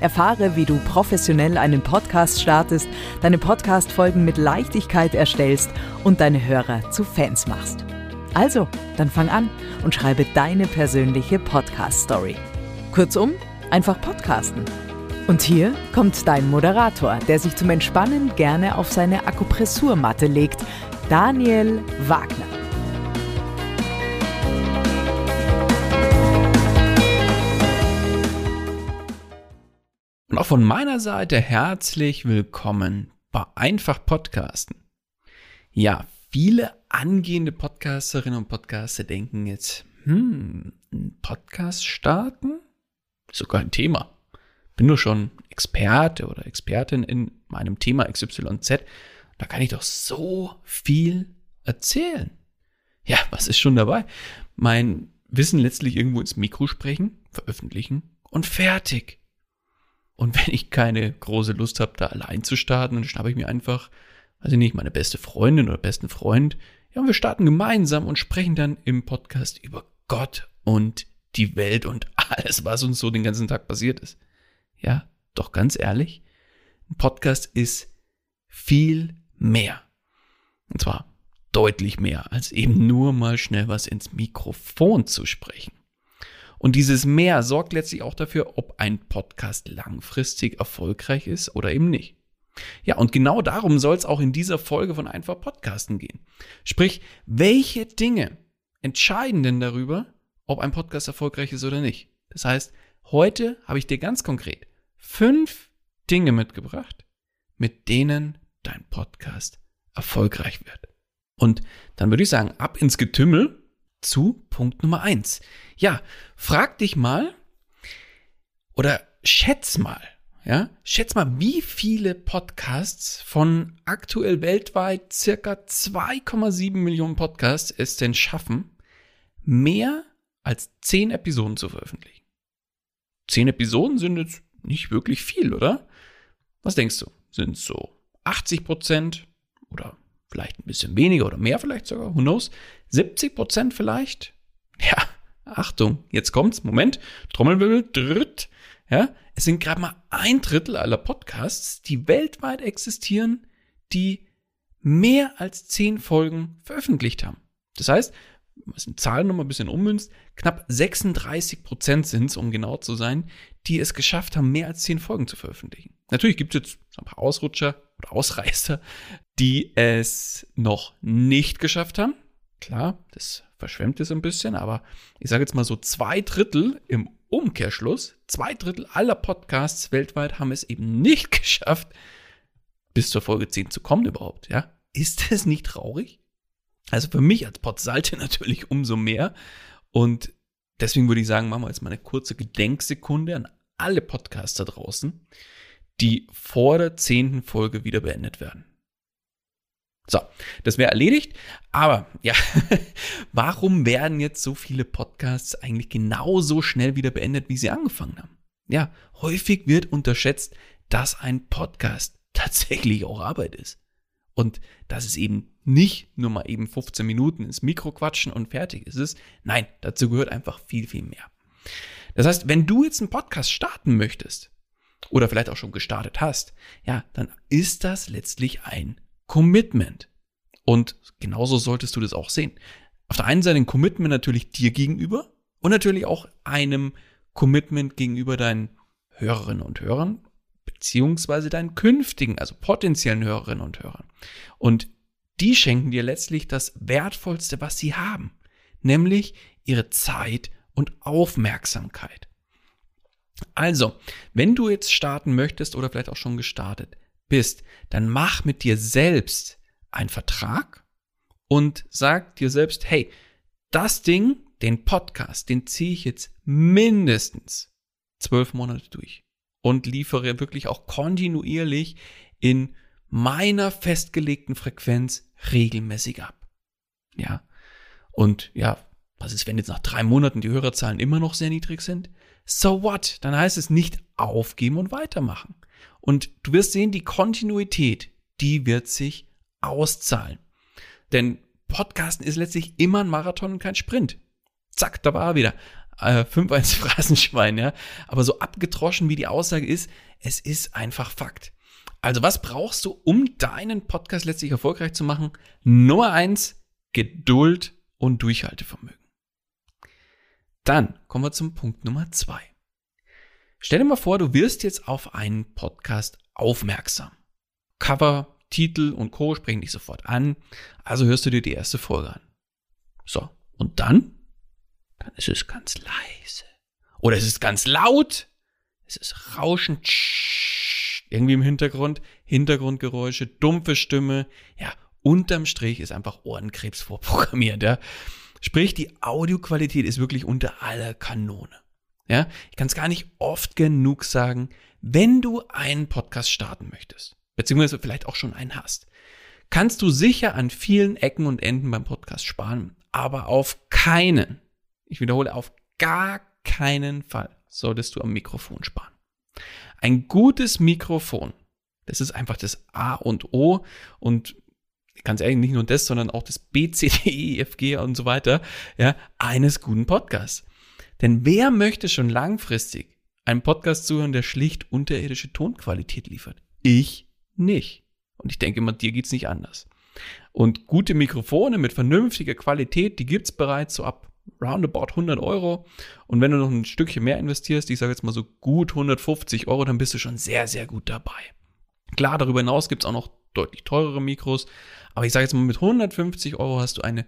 Erfahre, wie du professionell einen Podcast startest, deine Podcast-Folgen mit Leichtigkeit erstellst und deine Hörer zu Fans machst. Also, dann fang an und schreibe deine persönliche Podcast-Story. Kurzum, einfach podcasten. Und hier kommt dein Moderator, der sich zum Entspannen gerne auf seine Akupressurmatte legt, Daniel Wagner. Und auch von meiner Seite herzlich willkommen bei Einfach Podcasten. Ja, viele angehende Podcasterinnen und Podcaster denken jetzt, hm, ein Podcast starten? Sogar ein Thema. Bin nur schon Experte oder Expertin in meinem Thema XYZ. Da kann ich doch so viel erzählen. Ja, was ist schon dabei? Mein Wissen letztlich irgendwo ins Mikro sprechen, veröffentlichen und fertig. Und wenn ich keine große Lust habe, da allein zu starten, dann schnappe ich mir einfach, ich nicht, meine beste Freundin oder besten Freund. Ja, und wir starten gemeinsam und sprechen dann im Podcast über Gott und die Welt und alles, was uns so den ganzen Tag passiert ist. Ja, doch ganz ehrlich, ein Podcast ist viel mehr. Und zwar deutlich mehr, als eben nur mal schnell was ins Mikrofon zu sprechen. Und dieses Mehr sorgt letztlich auch dafür, ob ein Podcast langfristig erfolgreich ist oder eben nicht. Ja, und genau darum soll es auch in dieser Folge von Einfach Podcasten gehen. Sprich, welche Dinge entscheiden denn darüber, ob ein Podcast erfolgreich ist oder nicht? Das heißt, heute habe ich dir ganz konkret fünf Dinge mitgebracht, mit denen dein Podcast erfolgreich wird. Und dann würde ich sagen, ab ins Getümmel zu Punkt Nummer eins. Ja, frag dich mal oder schätz mal, ja, schätz mal, wie viele Podcasts von aktuell weltweit circa 2,7 Millionen Podcasts es denn schaffen, mehr als 10 Episoden zu veröffentlichen. 10 Episoden sind jetzt nicht wirklich viel, oder? Was denkst du? Sind es so 80 Prozent oder vielleicht ein bisschen weniger oder mehr vielleicht sogar, who knows? 70 Prozent vielleicht? Ja, Achtung, jetzt kommt's, Moment, Trommelwirbel, dritt, ja, es sind gerade mal ein Drittel aller Podcasts, die weltweit existieren, die mehr als zehn Folgen veröffentlicht haben. Das heißt, was in Zahlen nochmal ein bisschen ummünzt, knapp 36 Prozent sind es, um genau zu sein, die es geschafft haben, mehr als zehn Folgen zu veröffentlichen. Natürlich gibt es jetzt ein paar Ausrutscher oder Ausreißer, die es noch nicht geschafft haben. Klar, das verschwemmt es ein bisschen, aber ich sage jetzt mal so zwei Drittel im Umkehrschluss, zwei Drittel aller Podcasts weltweit haben es eben nicht geschafft, bis zur Folge 10 zu kommen überhaupt, ja? Ist das nicht traurig? Also für mich als Podsalte natürlich umso mehr. Und deswegen würde ich sagen, machen wir jetzt mal eine kurze Gedenksekunde an alle Podcaster draußen, die vor der zehnten Folge wieder beendet werden. So, das wäre erledigt. Aber ja, warum werden jetzt so viele Podcasts eigentlich genauso schnell wieder beendet, wie sie angefangen haben? Ja, häufig wird unterschätzt, dass ein Podcast tatsächlich auch Arbeit ist. Und dass es eben nicht nur mal eben 15 Minuten ins Mikro quatschen und fertig ist es. Nein, dazu gehört einfach viel, viel mehr. Das heißt, wenn du jetzt einen Podcast starten möchtest oder vielleicht auch schon gestartet hast, ja, dann ist das letztlich ein Commitment. Und genauso solltest du das auch sehen. Auf der einen Seite ein Commitment natürlich dir gegenüber und natürlich auch einem Commitment gegenüber deinen Hörerinnen und Hörern, beziehungsweise deinen künftigen, also potenziellen Hörerinnen und Hörern. Und die schenken dir letztlich das Wertvollste, was sie haben, nämlich ihre Zeit und Aufmerksamkeit. Also, wenn du jetzt starten möchtest oder vielleicht auch schon gestartet bist, dann mach mit dir selbst einen Vertrag und sag dir selbst, hey, das Ding, den Podcast, den ziehe ich jetzt mindestens zwölf Monate durch und liefere wirklich auch kontinuierlich in meiner festgelegten Frequenz regelmäßig ab. Ja. Und ja, was ist, wenn jetzt nach drei Monaten die Hörerzahlen immer noch sehr niedrig sind? So what? Dann heißt es nicht aufgeben und weitermachen. Und du wirst sehen, die Kontinuität, die wird sich auszahlen. Denn Podcasten ist letztlich immer ein Marathon und kein Sprint. Zack, da war er wieder. Äh, 5-1 Phrasenschwein, ja. Aber so abgetroschen wie die Aussage ist, es ist einfach Fakt. Also was brauchst du, um deinen Podcast letztlich erfolgreich zu machen? Nummer eins, Geduld und Durchhaltevermögen. Dann kommen wir zum Punkt Nummer zwei. Stell dir mal vor, du wirst jetzt auf einen Podcast aufmerksam. Cover, Titel und Co. sprechen dich sofort an. Also hörst du dir die erste Folge an. So. Und dann? Dann ist es ganz leise. Oder es ist ganz laut. Es ist rauschend. Irgendwie im Hintergrund. Hintergrundgeräusche, dumpfe Stimme. Ja, unterm Strich ist einfach Ohrenkrebs vorprogrammiert. Ja. Sprich, die Audioqualität ist wirklich unter aller Kanone. Ja, ich kann es gar nicht oft genug sagen, wenn du einen Podcast starten möchtest, beziehungsweise vielleicht auch schon einen hast, kannst du sicher an vielen Ecken und Enden beim Podcast sparen, aber auf keinen, ich wiederhole, auf gar keinen Fall solltest du am Mikrofon sparen. Ein gutes Mikrofon, das ist einfach das A und O und ganz ehrlich, nicht nur das, sondern auch das B, C, D, E, F, G und so weiter, ja, eines guten Podcasts. Denn wer möchte schon langfristig einen Podcast zuhören, der schlicht unterirdische Tonqualität liefert? Ich nicht. Und ich denke mal, dir geht's nicht anders. Und gute Mikrofone mit vernünftiger Qualität, die gibt's bereits so ab roundabout 100 Euro. Und wenn du noch ein Stückchen mehr investierst, ich sage jetzt mal so gut 150 Euro, dann bist du schon sehr, sehr gut dabei. Klar, darüber hinaus gibt's auch noch deutlich teurere Mikros, aber ich sage jetzt mal, mit 150 Euro hast du eine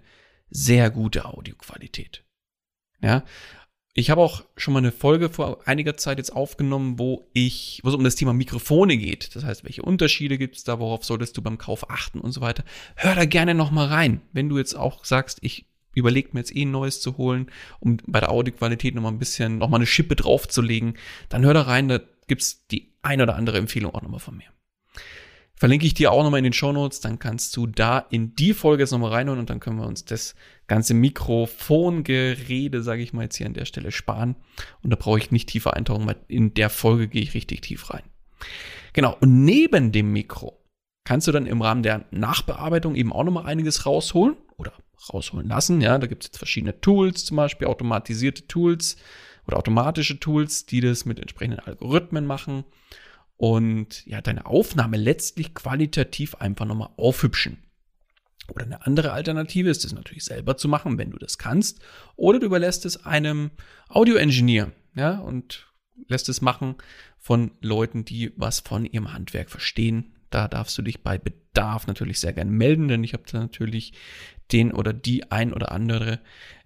sehr gute Audioqualität. Ja, ich habe auch schon mal eine Folge vor einiger Zeit jetzt aufgenommen, wo ich, wo es um das Thema Mikrofone geht. Das heißt, welche Unterschiede gibt es da, worauf solltest du beim Kauf achten und so weiter. Hör da gerne noch mal rein. Wenn du jetzt auch sagst, ich überlege mir jetzt eh ein neues zu holen, um bei der Audioqualität noch mal ein bisschen, noch mal eine Schippe draufzulegen, dann hör da rein, da gibt's die ein oder andere Empfehlung auch noch mal von mir. Verlinke ich dir auch nochmal in den Show Notes, dann kannst du da in die Folge jetzt nochmal reinholen und dann können wir uns das ganze Mikrofongerede, sage ich mal jetzt hier an der Stelle, sparen. Und da brauche ich nicht tiefer eintauchen, weil in der Folge gehe ich richtig tief rein. Genau, und neben dem Mikro kannst du dann im Rahmen der Nachbearbeitung eben auch nochmal einiges rausholen oder rausholen lassen. Ja, da gibt es jetzt verschiedene Tools, zum Beispiel automatisierte Tools oder automatische Tools, die das mit entsprechenden Algorithmen machen und ja, deine Aufnahme letztlich qualitativ einfach nochmal aufhübschen. Oder eine andere Alternative ist es natürlich selber zu machen, wenn du das kannst. Oder du überlässt es einem Audio-Engineer, ja, und lässt es machen von Leuten, die was von ihrem Handwerk verstehen. Da darfst du dich bei Bedarf natürlich sehr gerne melden, denn ich habe da natürlich den oder die ein oder andere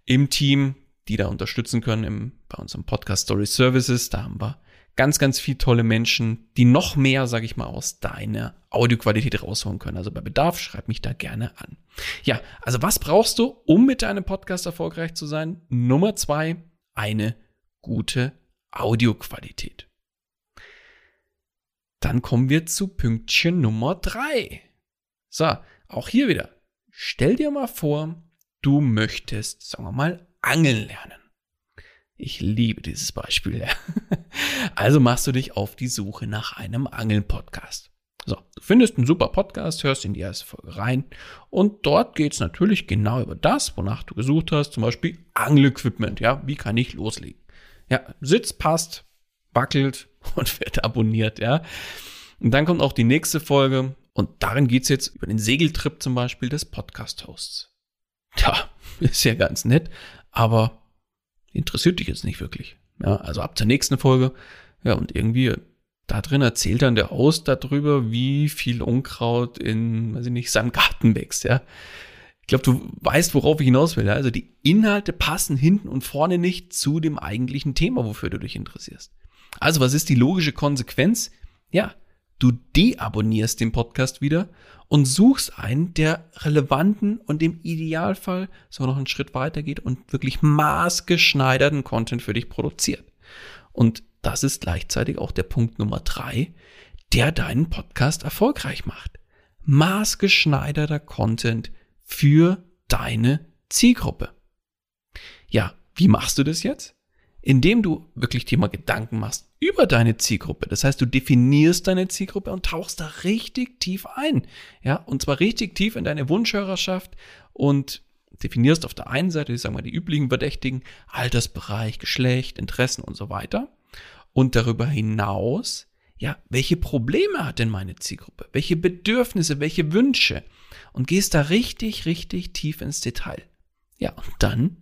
im Team, die da unterstützen können im, bei unserem Podcast Story Services. Da haben wir ganz, ganz viel tolle Menschen, die noch mehr, sage ich mal, aus deiner Audioqualität rausholen können. Also bei Bedarf schreib mich da gerne an. Ja, also was brauchst du, um mit deinem Podcast erfolgreich zu sein? Nummer zwei, eine gute Audioqualität. Dann kommen wir zu Pünktchen Nummer drei. So, auch hier wieder. Stell dir mal vor, du möchtest, sagen wir mal, angeln lernen. Ich liebe dieses Beispiel. Also machst du dich auf die Suche nach einem Angeln-Podcast. So, du findest einen super Podcast, hörst in die erste Folge rein und dort geht es natürlich genau über das, wonach du gesucht hast, zum Beispiel Angelequipment, ja, wie kann ich loslegen? Ja, Sitz passt, wackelt und wird abonniert, ja. Und dann kommt auch die nächste Folge und darin geht es jetzt über den Segeltrip zum Beispiel des Podcast-Hosts. Tja, ist ja ganz nett, aber interessiert dich jetzt nicht wirklich. Ja, also ab zur nächsten Folge. Ja, und irgendwie da drin erzählt dann der Host darüber, wie viel Unkraut in, weiß ich nicht, seinem Garten wächst, ja. Ich glaube, du weißt, worauf ich hinaus will. Also die Inhalte passen hinten und vorne nicht zu dem eigentlichen Thema, wofür du dich interessierst. Also was ist die logische Konsequenz? Ja, du deabonnierst den Podcast wieder und suchst einen, der relevanten und im Idealfall so noch einen Schritt weiter geht und wirklich maßgeschneiderten Content für dich produziert. Und das ist gleichzeitig auch der Punkt Nummer drei, der deinen Podcast erfolgreich macht. Maßgeschneiderter Content für deine Zielgruppe. Ja, wie machst du das jetzt? Indem du wirklich dir mal Gedanken machst über deine Zielgruppe. Das heißt, du definierst deine Zielgruppe und tauchst da richtig tief ein. Ja, und zwar richtig tief in deine Wunschhörerschaft und definierst auf der einen Seite, ich sag mal, die üblichen Verdächtigen, Altersbereich, Geschlecht, Interessen und so weiter. Und darüber hinaus, ja, welche Probleme hat denn meine Zielgruppe? Welche Bedürfnisse, welche Wünsche? Und gehst da richtig, richtig tief ins Detail. Ja, und dann,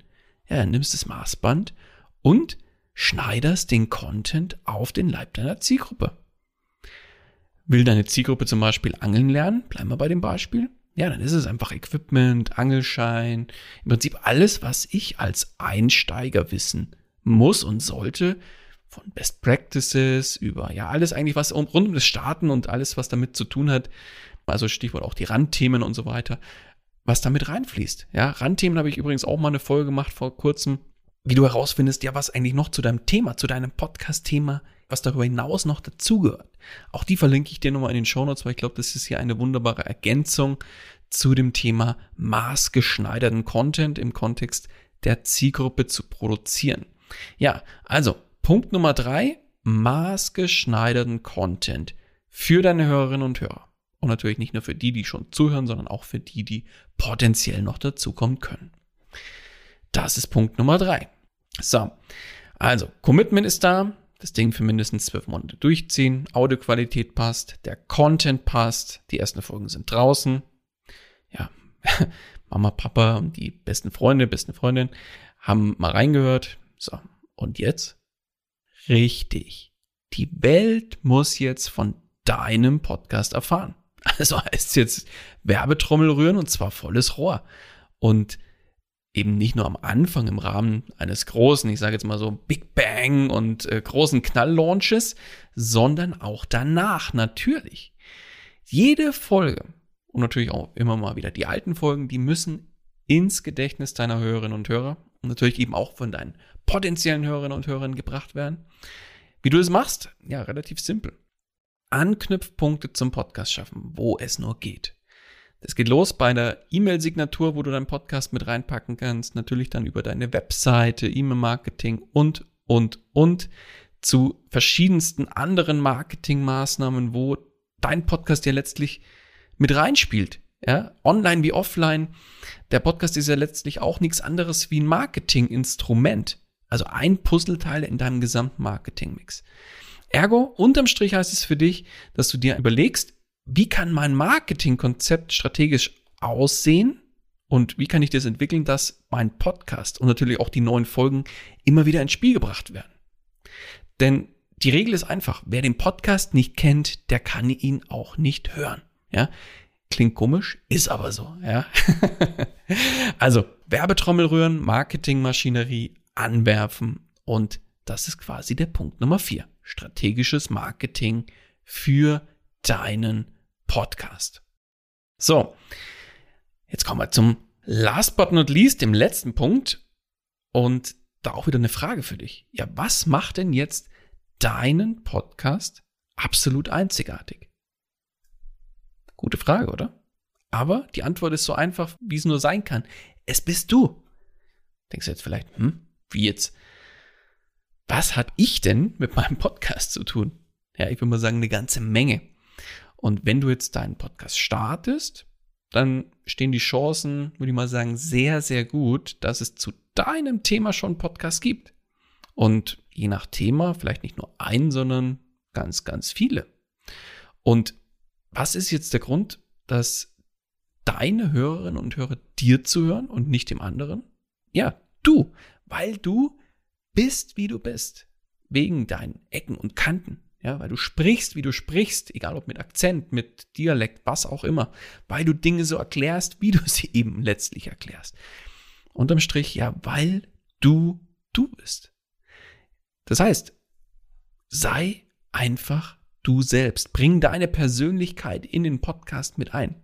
ja, nimmst das Maßband und schneiderst den Content auf den Leib deiner Zielgruppe. Will deine Zielgruppe zum Beispiel angeln lernen? Bleiben wir bei dem Beispiel. Ja, dann ist es einfach Equipment, Angelschein, im Prinzip alles, was ich als Einsteiger wissen muss und sollte, von Best Practices über ja alles eigentlich, was rund um das Starten und alles, was damit zu tun hat, also Stichwort auch die Randthemen und so weiter, was damit reinfließt. Ja, Randthemen habe ich übrigens auch mal eine Folge gemacht vor kurzem, wie du herausfindest, ja, was eigentlich noch zu deinem Thema, zu deinem Podcast-Thema, was darüber hinaus noch dazugehört. Auch die verlinke ich dir nochmal in den Show Notes, weil ich glaube, das ist hier eine wunderbare Ergänzung zu dem Thema maßgeschneiderten Content im Kontext der Zielgruppe zu produzieren. Ja, also Punkt Nummer drei, maßgeschneiderten Content für deine Hörerinnen und Hörer. Und natürlich nicht nur für die, die schon zuhören, sondern auch für die, die potenziell noch dazukommen können. Das ist Punkt Nummer drei. So, also Commitment ist da, das Ding für mindestens zwölf Monate durchziehen, Audioqualität passt, der Content passt, die ersten Folgen sind draußen. Ja, Mama, Papa und die besten Freunde, besten Freundinnen haben mal reingehört. So, und jetzt Richtig. Die Welt muss jetzt von deinem Podcast erfahren. Also heißt jetzt Werbetrommel rühren und zwar volles Rohr. Und eben nicht nur am Anfang im Rahmen eines großen, ich sage jetzt mal so Big Bang und äh, großen Knalllaunches, sondern auch danach natürlich. Jede Folge und natürlich auch immer mal wieder die alten Folgen, die müssen ins Gedächtnis deiner Hörerinnen und Hörer und natürlich eben auch von deinen potenziellen Hörerinnen und Hörern gebracht werden. Wie du es machst? Ja, relativ simpel. Anknüpfpunkte zum Podcast schaffen, wo es nur geht. Das geht los bei der E-Mail-Signatur, wo du deinen Podcast mit reinpacken kannst. Natürlich dann über deine Webseite, E-Mail-Marketing und, und, und zu verschiedensten anderen Marketingmaßnahmen, wo dein Podcast ja letztlich mit reinspielt. Ja, online wie offline. Der Podcast ist ja letztlich auch nichts anderes wie ein Marketinginstrument. Also ein Puzzleteil in deinem gesamten Marketingmix. Ergo, unterm Strich heißt es für dich, dass du dir überlegst, wie kann mein Marketingkonzept strategisch aussehen und wie kann ich das entwickeln, dass mein Podcast und natürlich auch die neuen Folgen immer wieder ins Spiel gebracht werden. Denn die Regel ist einfach, wer den Podcast nicht kennt, der kann ihn auch nicht hören. Ja, klingt komisch, ist aber so, ja. also, Werbetrommel rühren, Marketingmaschinerie anwerfen und das ist quasi der Punkt Nummer vier. Strategisches Marketing für deinen Podcast. So, jetzt kommen wir zum last but not least, dem letzten Punkt. Und da auch wieder eine Frage für dich. Ja, was macht denn jetzt deinen Podcast absolut einzigartig? Gute Frage, oder? Aber die Antwort ist so einfach, wie es nur sein kann. Es bist du. Denkst du jetzt vielleicht, hm, wie jetzt, was hat ich denn mit meinem Podcast zu tun? Ja, ich würde mal sagen, eine ganze Menge. Und wenn du jetzt deinen Podcast startest, dann stehen die Chancen, würde ich mal sagen, sehr, sehr gut, dass es zu deinem Thema schon einen Podcast gibt. Und je nach Thema vielleicht nicht nur einen, sondern ganz, ganz viele. Und was ist jetzt der Grund, dass deine Hörerinnen und Hörer dir zuhören und nicht dem anderen? Ja, du, weil du bist, wie du bist. Wegen deinen Ecken und Kanten. Ja, weil du sprichst, wie du sprichst, egal ob mit Akzent, mit Dialekt, was auch immer, weil du Dinge so erklärst, wie du sie eben letztlich erklärst. Unterm Strich, ja, weil du du bist. Das heißt, sei einfach du selbst. Bring deine Persönlichkeit in den Podcast mit ein.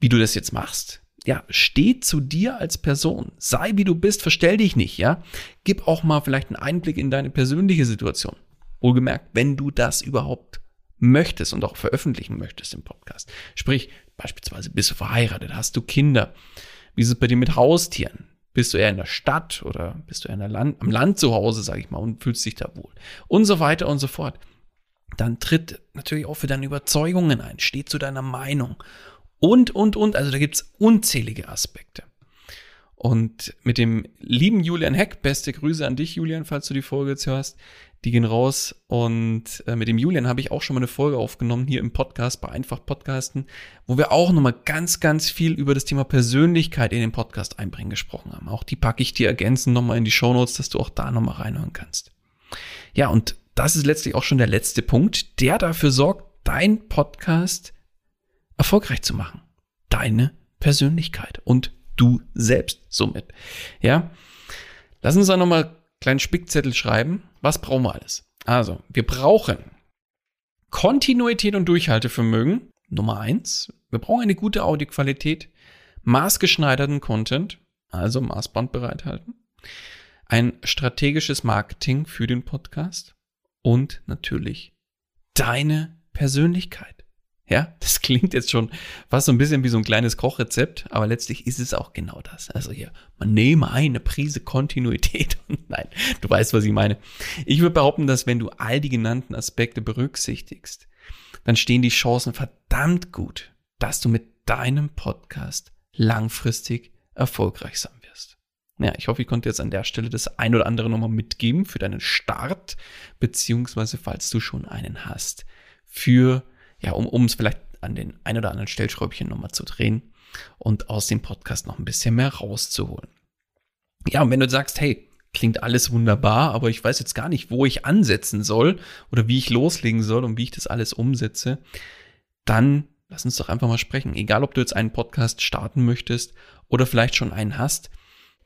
Wie du das jetzt machst, ja, steh zu dir als Person. Sei wie du bist, verstell dich nicht, ja. Gib auch mal vielleicht einen Einblick in deine persönliche Situation. Wohlgemerkt, wenn du das überhaupt möchtest und auch veröffentlichen möchtest im Podcast. Sprich, beispielsweise bist du verheiratet, hast du Kinder. Wie ist es bei dir mit Haustieren? Bist du eher in der Stadt oder bist du eher Land, am Land zu Hause, sage ich mal, und fühlst dich da wohl? Und so weiter und so fort. Dann tritt natürlich auch für deine Überzeugungen ein, steh zu deiner Meinung. Und, und, und. Also da gibt's unzählige Aspekte. Und mit dem lieben Julian Heck, beste Grüße an dich, Julian, falls du die Folge jetzt hörst, die gehen raus. Und äh, mit dem Julian habe ich auch schon mal eine Folge aufgenommen hier im Podcast bei Einfach Podcasten, wo wir auch nochmal ganz, ganz viel über das Thema Persönlichkeit in den Podcast einbringen gesprochen haben. Auch die packe ich dir ergänzend nochmal in die Show Notes, dass du auch da nochmal reinhören kannst. Ja, und das ist letztlich auch schon der letzte Punkt, der dafür sorgt, dein Podcast erfolgreich zu machen. Deine Persönlichkeit und du selbst somit. Ja, lass uns da nochmal kleinen Spickzettel schreiben. Was brauchen wir alles? Also, wir brauchen Kontinuität und Durchhaltevermögen. Nummer eins. Wir brauchen eine gute Audioqualität, maßgeschneiderten Content, also Maßband bereithalten, ein strategisches Marketing für den Podcast und natürlich deine Persönlichkeit. Ja, das klingt jetzt schon fast so ein bisschen wie so ein kleines Kochrezept, aber letztlich ist es auch genau das. Also hier, man nehme eine Prise Kontinuität und nein, du weißt, was ich meine. Ich würde behaupten, dass wenn du all die genannten Aspekte berücksichtigst, dann stehen die Chancen verdammt gut, dass du mit deinem Podcast langfristig erfolgreich sein wirst. Ja, ich hoffe, ich konnte jetzt an der Stelle das ein oder andere nochmal mitgeben für deinen Start, beziehungsweise falls du schon einen hast, für ja, um, um es vielleicht an den ein oder anderen Stellschräubchen nochmal zu drehen und aus dem Podcast noch ein bisschen mehr rauszuholen. Ja, und wenn du sagst, hey, klingt alles wunderbar, aber ich weiß jetzt gar nicht, wo ich ansetzen soll oder wie ich loslegen soll und wie ich das alles umsetze, dann lass uns doch einfach mal sprechen. Egal, ob du jetzt einen Podcast starten möchtest oder vielleicht schon einen hast,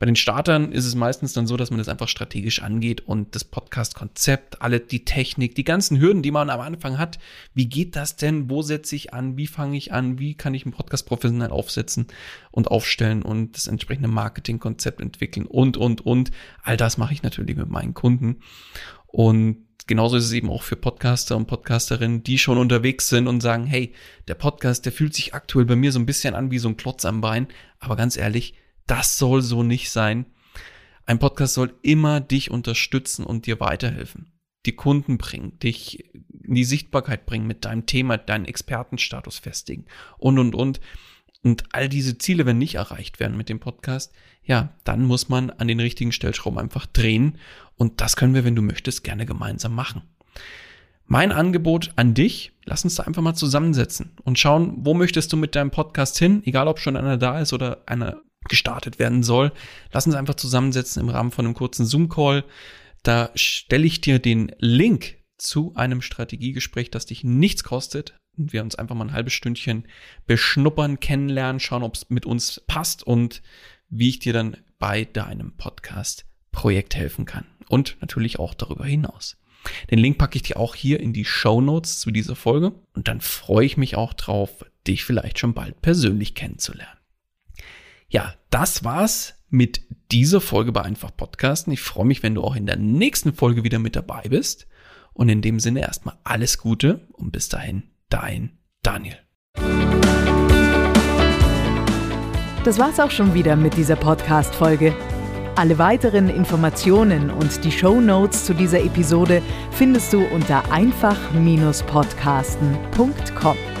bei den Startern ist es meistens dann so, dass man das einfach strategisch angeht und das Podcast-Konzept, alle die Technik, die ganzen Hürden, die man am Anfang hat. Wie geht das denn? Wo setze ich an? Wie fange ich an? Wie kann ich einen Podcast professionell aufsetzen und aufstellen und das entsprechende Marketingkonzept entwickeln und, und, und. All das mache ich natürlich mit meinen Kunden. Und genauso ist es eben auch für Podcaster und Podcasterinnen, die schon unterwegs sind und sagen, hey, der Podcast, der fühlt sich aktuell bei mir so ein bisschen an wie so ein Klotz am Bein. Aber ganz ehrlich, das soll so nicht sein. Ein Podcast soll immer dich unterstützen und dir weiterhelfen. Die Kunden bringen, dich in die Sichtbarkeit bringen mit deinem Thema, deinen Expertenstatus festigen und, und, und. Und all diese Ziele, wenn nicht erreicht werden mit dem Podcast, ja, dann muss man an den richtigen Stellschrauben einfach drehen. Und das können wir, wenn du möchtest, gerne gemeinsam machen. Mein Angebot an dich, lass uns da einfach mal zusammensetzen und schauen, wo möchtest du mit deinem Podcast hin, egal ob schon einer da ist oder einer gestartet werden soll. Lass uns einfach zusammensetzen im Rahmen von einem kurzen Zoom-Call. Da stelle ich dir den Link zu einem Strategiegespräch, das dich nichts kostet. Und wir uns einfach mal ein halbes Stündchen beschnuppern, kennenlernen, schauen, ob es mit uns passt und wie ich dir dann bei deinem Podcast-Projekt helfen kann. Und natürlich auch darüber hinaus. Den Link packe ich dir auch hier in die Show Notes zu dieser Folge. Und dann freue ich mich auch drauf, dich vielleicht schon bald persönlich kennenzulernen. Ja, das war's mit dieser Folge bei Einfach Podcasten. Ich freue mich, wenn du auch in der nächsten Folge wieder mit dabei bist. Und in dem Sinne erstmal alles Gute und bis dahin, dein Daniel. Das war's auch schon wieder mit dieser Podcast-Folge. Alle weiteren Informationen und die Show Notes zu dieser Episode findest du unter einfach-podcasten.com.